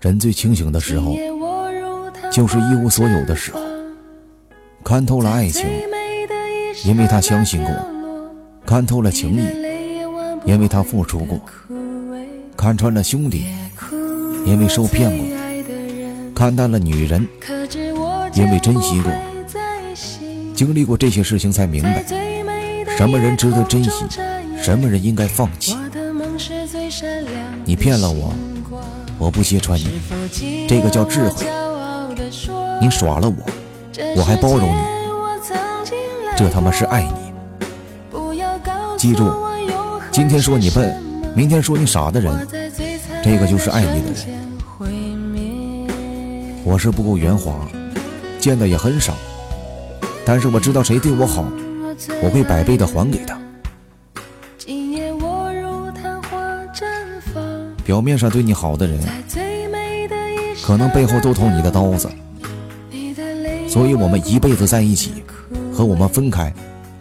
人最清醒的时候，就是一无所有的时候。看透了爱情，因为他相信过；看透了情谊，因为他付出过；看穿了兄弟，因为受骗过；看淡了女人，因为珍惜过。经历过这些事情，才明白什么人值得珍惜，什么人应该放弃。你骗了我，我不揭穿你，这个叫智慧。你耍了我，我还包容你，这他妈是爱你。记住，今天说你笨，明天说你傻的人，这个就是爱你的人。我是不够圆滑，见的也很少，但是我知道谁对我好，我会百倍的还给他。表面上对你好的人，可能背后都捅你的刀子。所以，我们一辈子在一起，和我们分开，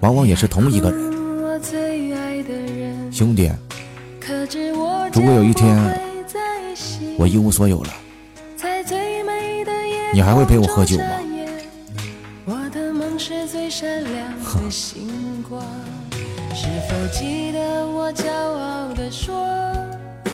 往往也是同一个人。兄弟，如果有一天我一无所有了，你还会陪我喝酒吗？哼。